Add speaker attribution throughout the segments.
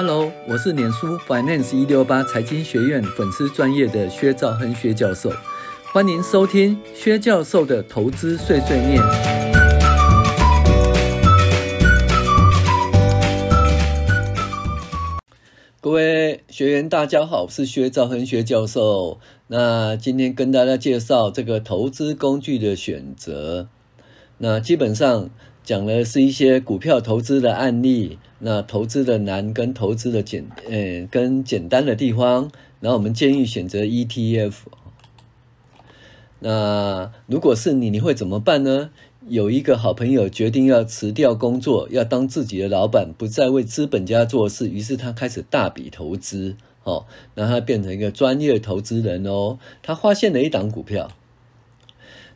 Speaker 1: Hello，我是脸书 Finance 一六八财经学院粉丝专业的薛兆亨薛教授，欢迎收听薛教授的投资碎碎念。各位学员，大家好，我是薛兆亨薛教授。那今天跟大家介绍这个投资工具的选择。那基本上讲的是一些股票投资的案例，那投资的难跟投资的简，呃，跟简单的地方，然后我们建议选择 ETF。那如果是你，你会怎么办呢？有一个好朋友决定要辞掉工作，要当自己的老板，不再为资本家做事，于是他开始大笔投资，哦，那他变成一个专业投资人哦，他发现了一档股票。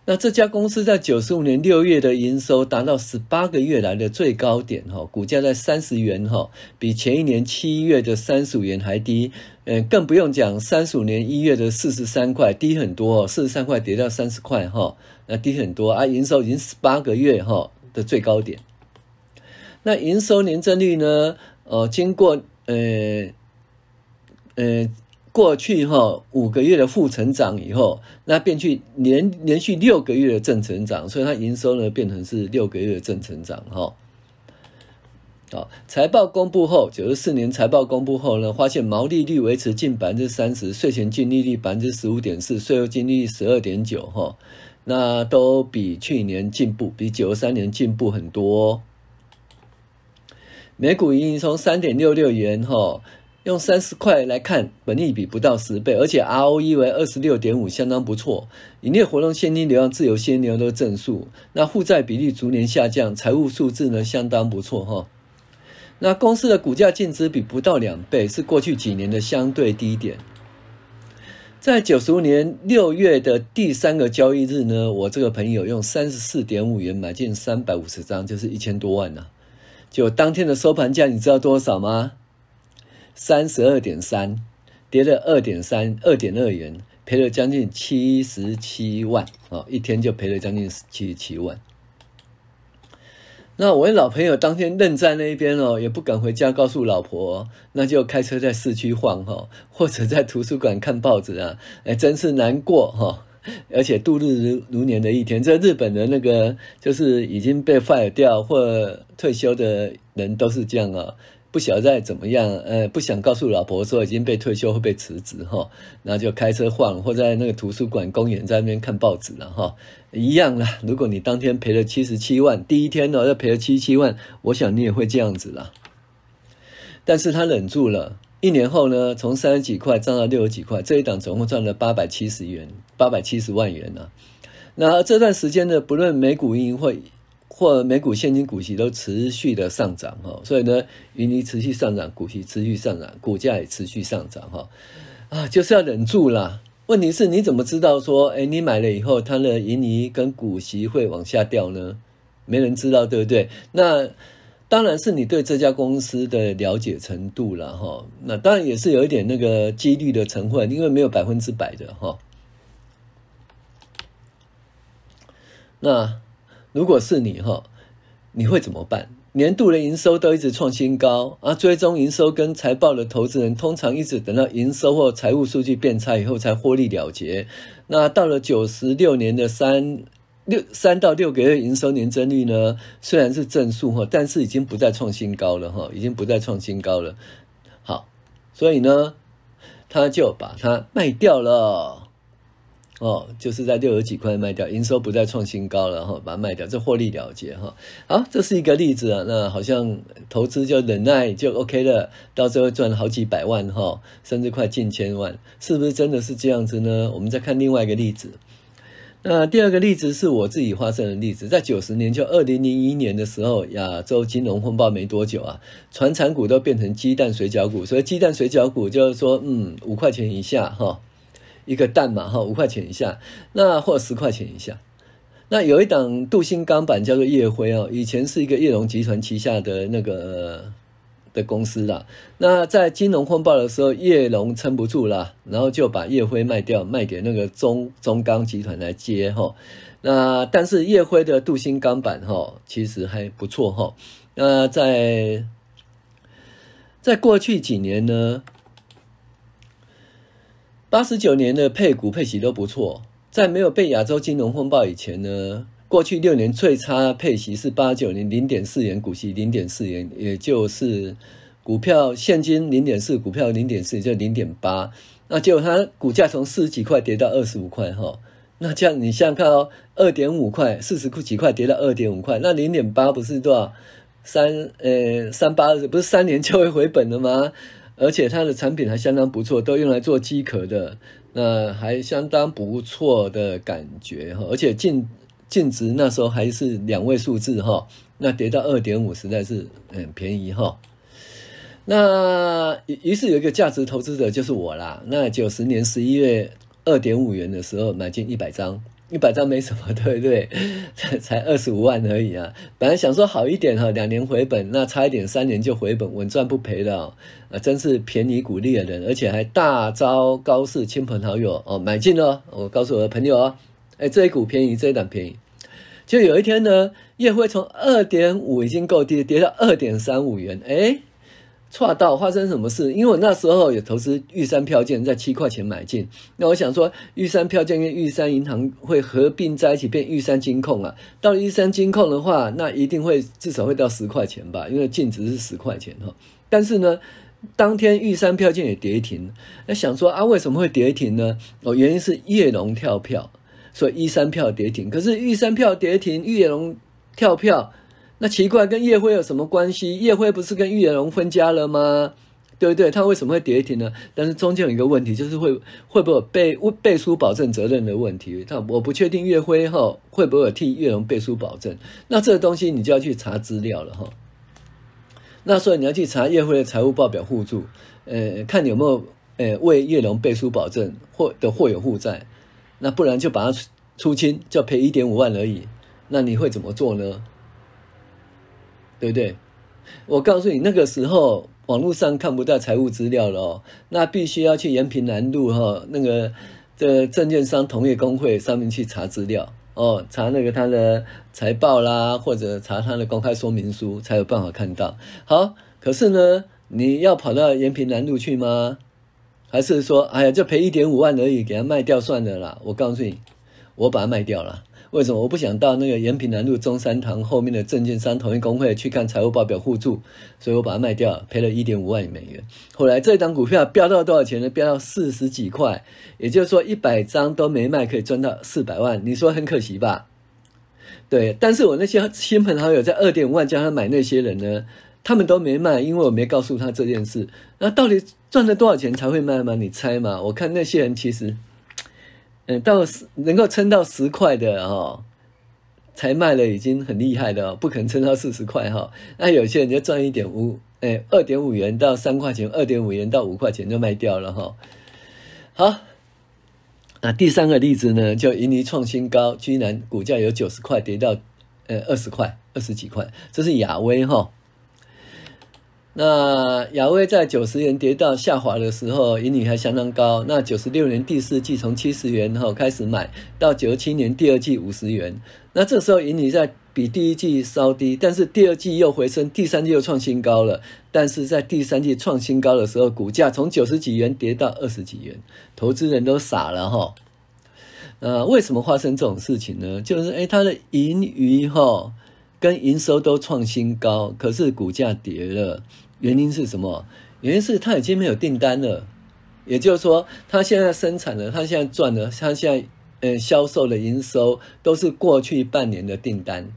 Speaker 1: 那这家公司在九十五年六月的营收达到十八个月来的最高点，哈，股价在三十元，哈，比前一年七月的三十五元还低，嗯，更不用讲三十五年一月的四十三块，低很多，四十三块跌到三十块，哈，那低很多啊，营收已经十八个月，哈的最高点。那营收年增率呢？呃，经过，呃，呃。过去哈五个月的负成长以后，那变去连连续六个月的正成长，所以它营收呢变成是六个月的正成长哈。好，财报公布后，九十四年财报公布后呢，发现毛利率维持近百分之三十，税前净利率百分之十五点四，税后净利率十二点九哈，那都比去年进步，比九十三年进步很多。每股盈余从三点六六元哈。用三十块来看，本利比不到十倍，而且 ROE 为二十六点五，相当不错。营业活动现金流量、自由现金流都正数。那负债比例逐年下降，财务数字呢相当不错哈。那公司的股价净值比不到两倍，是过去几年的相对低点。在九十五年六月的第三个交易日呢，我这个朋友用三十四点五元买进三百五十张，就是一千多万呢、就当天的收盘价，你知道多少吗？三十二点三，跌了二点三，二点二元，赔了将近七十七万哦！一天就赔了将近七十七万。那我老朋友当天愣在那边哦，也不敢回家告诉老婆，那就开车在市区晃哈，或者在图书馆看报纸啊，哎，真是难过哈！而且度日如如年的一天，这日本的那个就是已经被废掉或退休的人都是这样啊。不晓得再怎么样，呃，不想告诉老婆说已经被退休会被辞职哈，然后就开车晃，或在那个图书馆、公园在那边看报纸了哈，一样啦。如果你当天赔了七十七万，第一天呢要赔了七十七万，我想你也会这样子啦。但是他忍住了，一年后呢，从三十几块涨到六十几块，这一档总共赚了八百七十元，八百七十万元呢。那这段时间呢，不论美股盈会。或每股现金股息都持续的上涨哈，所以呢，盈利持续上涨，股息持续上涨，股价也持续上涨哈，啊，就是要忍住啦。问题是你怎么知道说，哎，你买了以后，它的盈利跟股息会往下掉呢？没人知道，对不对？那当然是你对这家公司的了解程度了哈。那当然也是有一点那个几率的成分，因为没有百分之百的哈。那。如果是你哈，你会怎么办？年度的营收都一直创新高啊，追踪营收跟财报的投资人，通常一直等到营收或财务数据变差以后才获利了结。那到了九十六年的三六三到六个月营收年增率呢，虽然是正数哈，但是已经不再创新高了哈，已经不再创新高了。好，所以呢，他就把它卖掉了。哦，就是在六十几块卖掉，营收不再创新高了哈，把它卖掉，这获利了结哈。好，这是一个例子啊。那好像投资就忍耐就 OK 了，到最后赚好几百万哈，甚至快近千万，是不是真的是这样子呢？我们再看另外一个例子。那第二个例子是我自己发生的例子，在九十年就二零零一年的时候，亚洲金融风暴没多久啊，传产股都变成鸡蛋水饺股，所以鸡蛋水饺股就是说，嗯，五块钱以下哈。一个蛋嘛，哈，五块钱以下，那或十块钱以下。那有一档镀锌钢板叫做夜辉哦，以前是一个叶龙集团旗下的那个的公司啦。那在金融风暴的时候，叶龙撑不住了，然后就把烨辉卖掉，卖给那个中中钢集团来接哈。那但是烨辉的镀锌钢板哈，其实还不错哈。那在在过去几年呢，八十九年的配股配息都不错。在没有被亚洲金融风暴以前呢，过去六年最差配息是八九年零点四元，股息零点四元，也就是股票现金零点四，股票零点四，就零点八。那结果它股价从四十几块跌到二十五块哈，那这样你想想看哦，二点五块四十几块跌到二点五块，那零点八不是多少？三呃三八不是三年就会回本了吗？而且它的产品还相当不错，都用来做机壳的，那还相当不错的感觉哈。而且净净值那时候还是两位数字哈，那跌到二点五实在是很便宜哈。那于是有一个价值投资者就是我啦。那九十年十一月二点五元的时候买进一百张。一百张没什么，对不对？才二十五万而已啊！本来想说好一点哈，两年回本，那差一点三年就回本，稳赚不赔的啊！真是便宜股利的人，而且还大招高市，亲朋好友哦买进了。我告诉我的朋友哦，哎，这一股便宜，这一档便宜。就有一天呢，业辉从二点五已经够低，跌到二点三五元，哎。错到发生什么事？因为我那时候有投资玉山票券，在七块钱买进。那我想说，玉山票券跟玉山银行会合并在一起变玉山金控啊。到了玉山金控的话，那一定会至少会到十块钱吧，因为净值是十块钱哈。但是呢，当天玉山票券也跌停。那想说啊，为什么会跌停呢？哦，原因是叶龙跳票，所以玉山票跌停。可是玉山票跌停，叶龙跳票。那奇怪，跟叶辉有什么关系？叶辉不是跟玉龙分家了吗？对不对？他为什么会跌停呢？但是中间有一个问题，就是会会不会背背书保证责任的问题？他我不确定叶辉哈会不会替玉龙背书保证？那这个东西你就要去查资料了哈。那所以你要去查叶辉的财务报表互助，呃，看你有没有呃为叶龙背书保证或的或有负债，那不然就把它出清，就赔一点五万而已。那你会怎么做呢？对不对？我告诉你，那个时候网络上看不到财务资料了哦，那必须要去延平南路哈那个这证券商同业公会上面去查资料哦，查那个他的财报啦，或者查他的公开说明书，才有办法看到。好，可是呢，你要跑到延平南路去吗？还是说，哎呀，就赔一点五万而已，给他卖掉算了啦？我告诉你，我把它卖掉了。为什么我不想到那个延平南路中山堂后面的证券商同业工会去看财务报表互助？所以我把它卖掉，赔了一点五万美元。后来这档股票飙到多少钱呢？飙到四十几块，也就是说一百张都没卖，可以赚到四百万。你说很可惜吧？对，但是我那些亲朋好友在二点五万叫他买那些人呢，他们都没卖，因为我没告诉他这件事。那到底赚了多少钱才会卖吗？你猜嘛？我看那些人其实。嗯，到十能够撑到十块的哦，才卖了已经很厉害的哦，不可能撑到四十块哈。那有些人就赚一点五，哎，二点五元到三块钱，二点五元到五块钱就卖掉了哈。好，那第三个例子呢，就银尼创新高，居然股价有九十块跌到呃二十块，二十几块，这是亚威哈。那亚威在九十元跌到下滑的时候，盈利还相当高。那九十六年第四季从七十元后开始买，到九七年第二季五十元。那这时候盈利在比第一季稍低，但是第二季又回升，第三季又创新高了。但是在第三季创新高的时候，股价从九十几元跌到二十几元，投资人都傻了哈。呃，为什么发生这种事情呢？就是诶它的盈余哈。跟营收都创新高，可是股价跌了，原因是什么？原因是他已经没有订单了，也就是说，他现在生产了，他现在赚了，他现在呃销售的营收都是过去半年的订单，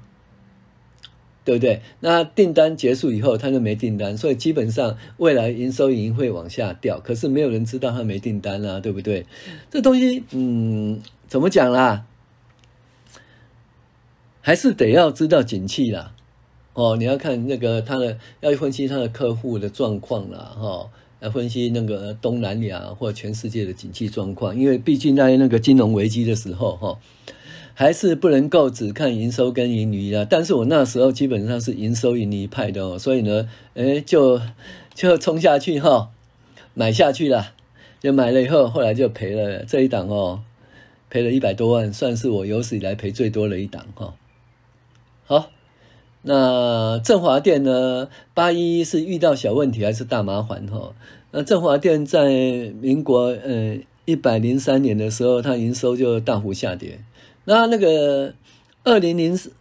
Speaker 1: 对不对？那订单结束以后，他就没订单，所以基本上未来营收已经会往下掉。可是没有人知道他没订单啊，对不对？这东西，嗯，怎么讲啦？还是得要知道景气啦，哦，你要看那个他的，要分析他的客户的状况啦，哈、哦，要分析那个东南亚或全世界的景气状况，因为毕竟在那个金融危机的时候，哈、哦，还是不能够只看营收跟盈余啊。但是我那时候基本上是营收盈余派的哦，所以呢，诶就就冲下去哈、哦，买下去了，就买了以后，后来就赔了这一档哦，赔了一百多万，算是我有史以来赔最多的一档哈。那振华电呢？八一是遇到小问题还是大麻烦哈？那振华电在民国呃一百零三年的时候，它营收就大幅下跌。那那个二零零四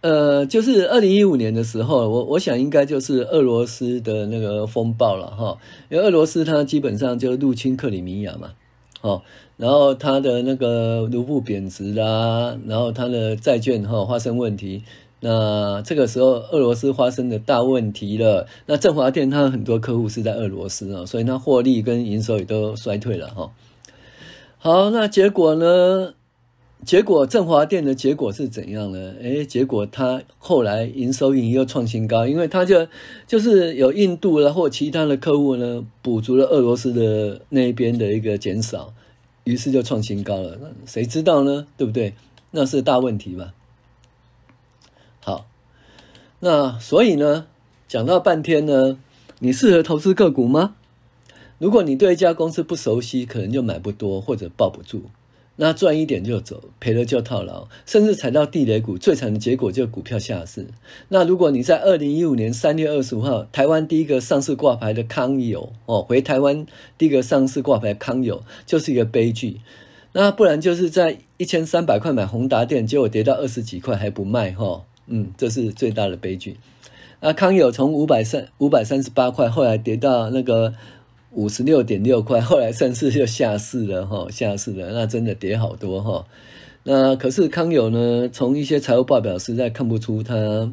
Speaker 1: 呃，就是二零一五年的时候，我我想应该就是俄罗斯的那个风暴了哈。因为俄罗斯它基本上就入侵克里米亚嘛，哦，然后它的那个卢布贬值啦，然后它的债券哈发生问题。那这个时候，俄罗斯发生的大问题了。那振华电它很多客户是在俄罗斯啊，所以它获利跟营收也都衰退了哈。好，那结果呢？结果振华电的结果是怎样呢？诶，结果它后来营收盈又创新高，因为它就就是有印度然或其他的客户呢，补足了俄罗斯的那边的一个减少，于是就创新高了。那谁知道呢？对不对？那是大问题吧。那所以呢，讲到半天呢，你适合投资个股吗？如果你对一家公司不熟悉，可能就买不多或者抱不住。那赚一点就走，赔了就套牢，甚至踩到地雷股，最惨的结果就股票下市。那如果你在二零一五年三月二十五号，台湾第一个上市挂牌的康友哦，回台湾第一个上市挂牌康友就是一个悲剧。那不然就是在一千三百块买宏达电，结果跌到二十几块还不卖哈。嗯，这是最大的悲剧。那康友从五百三五百三十八块，后来跌到那个五十六点六块，后来甚至就下市了哈，下市了，那真的跌好多哈。那可是康友呢，从一些财务报表实在看不出它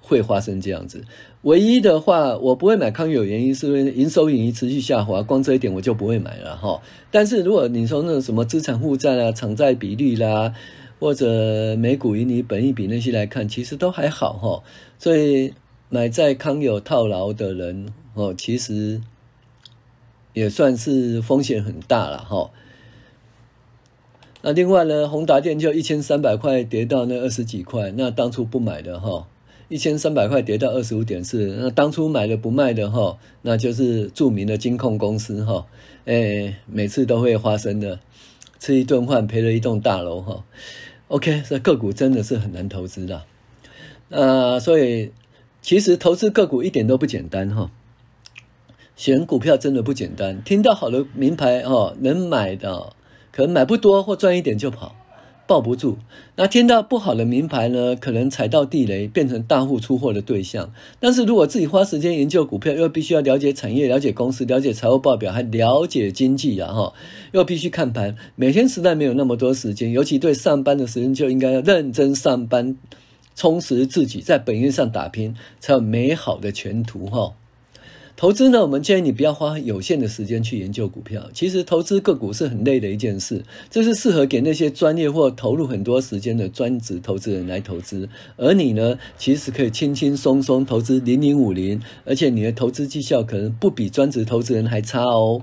Speaker 1: 会发生这样子。唯一的话，我不会买康友，原因是因为营收盈余持续下滑，光这一点我就不会买了哈。但是如果你说那种什么资产负债啊、偿债比率啦，或者美股盈利、本益比那些来看，其实都还好哈，所以买在康友套牢的人哦，其实也算是风险很大了哈。那另外呢，宏达电就一千三百块跌到那二十几块，那当初不买的哈，一千三百块跌到二十五点四，那当初买了不卖的哈，那就是著名的金控公司哈，哎，每次都会发生的，吃一顿饭赔了一栋大楼哈。OK，这个股真的是很难投资的，呃，所以其实投资个股一点都不简单哈。选股票真的不简单，听到好的名牌哦，能买的可能买不多或赚一点就跑。抱不住，那听到不好的名牌呢，可能踩到地雷，变成大户出货的对象。但是如果自己花时间研究股票，又必须要了解产业、了解公司、了解财务报表，还了解经济啊哈，又必须看盘，每天实在没有那么多时间，尤其对上班的时间，就应该要认真上班，充实自己，在本业上打拼，才有美好的前途哈。投资呢，我们建议你不要花有限的时间去研究股票。其实投资个股是很累的一件事，这是适合给那些专业或投入很多时间的专职投资人来投资。而你呢，其实可以轻轻松松投资零零五零，而且你的投资绩效可能不比专职投资人还差哦。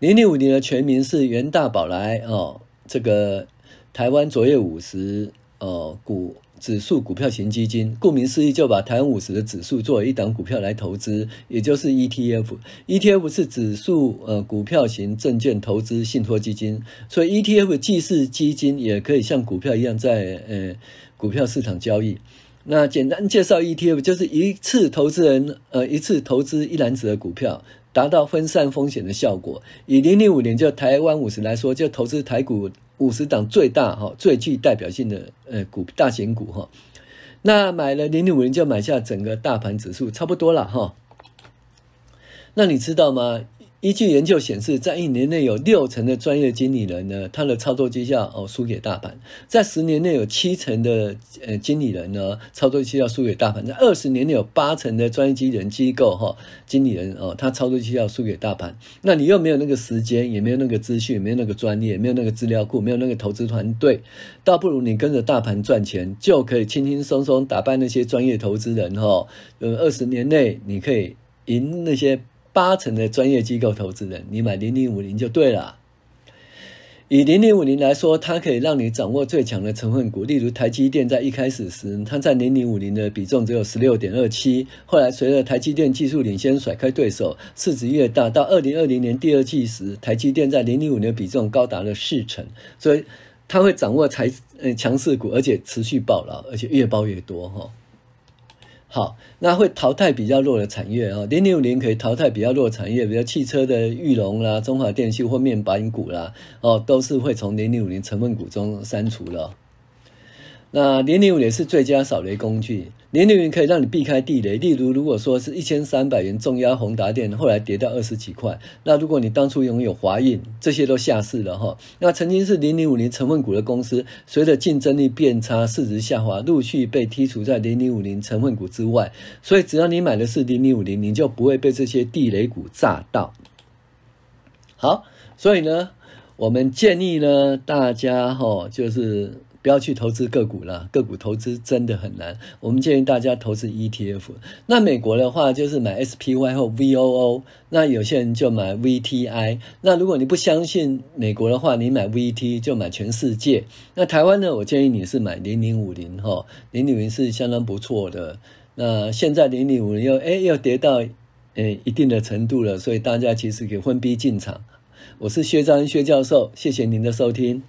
Speaker 1: 零零五零的全名是元大宝来哦，这个台湾卓越五十哦股。指数股票型基金，顾名思义，就把台湾五十的指数作为一档股票来投资，也就是 ETF。ETF 是指数呃股票型证券投资信托基金，所以 ETF 既是基金，也可以像股票一样在呃股票市场交易。那简单介绍 ETF，就是一次投资人呃一次投资一篮子的股票，达到分散风险的效果。以零零五年就台湾五十来说，就投资台股。五十档最大哈、最具代表性的呃股大型股哈，那买了零零五零就买下整个大盘指数差不多了哈。那你知道吗？依据研究显示，在一年内有六成的专业经理人呢，他的操作绩效哦输给大盘；在十年内有七成的呃经理人呢，操作绩效输给大盘；在二十年内有八成的专业经理人机构哈经理人哦，他操作绩效输给大盘。那你又没有那个时间，也没有那个资讯，没有那个专业，没有那个资料库，没有那个投资团队，倒不如你跟着大盘赚钱，就可以轻轻松松打败那些专业投资人哈。呃，二十年内你可以赢那些。八成的专业机构投资人，你买零零五零就对了。以零零五零来说，它可以让你掌握最强的成分股。例如台积电在一开始时，它在零零五零的比重只有十六点二七，后来随着台积电技术领先甩开对手，市值越大，到二零二零年第二季时，台积电在零零五零的比重高达了四成。所以它会掌握财呃强势股，而且持续爆牢，而且越爆越多哈。好，那会淘汰比较弱的产业啊，零零五零可以淘汰比较弱产业，比如汽车的玉龙啦、中华电信或面板股啦，哦，都是会从零零五零成分股中删除了。那零零五零是最佳扫雷工具，零零五可以让你避开地雷。例如，如果说是一千三百元重压宏达电，后来跌到二十几块，那如果你当初拥有华映，这些都下市了哈。那曾经是零零五零成分股的公司，随着竞争力变差，市值下滑，陆续被剔除在零零五零成分股之外。所以，只要你买的是零零五零，你就不会被这些地雷股炸到。好，所以呢，我们建议呢，大家哈，就是。不要去投资个股了，个股投资真的很难。我们建议大家投资 ETF。那美国的话就是买 SPY 或 VOO，那有些人就买 VTI。那如果你不相信美国的话，你买 VT 就买全世界。那台湾呢，我建议你是买零零五零哈，零零五零是相当不错的。那现在零零五零又哎又跌到诶一定的程度了，所以大家其实可以分批进场。我是薛章薛教授，谢谢您的收听。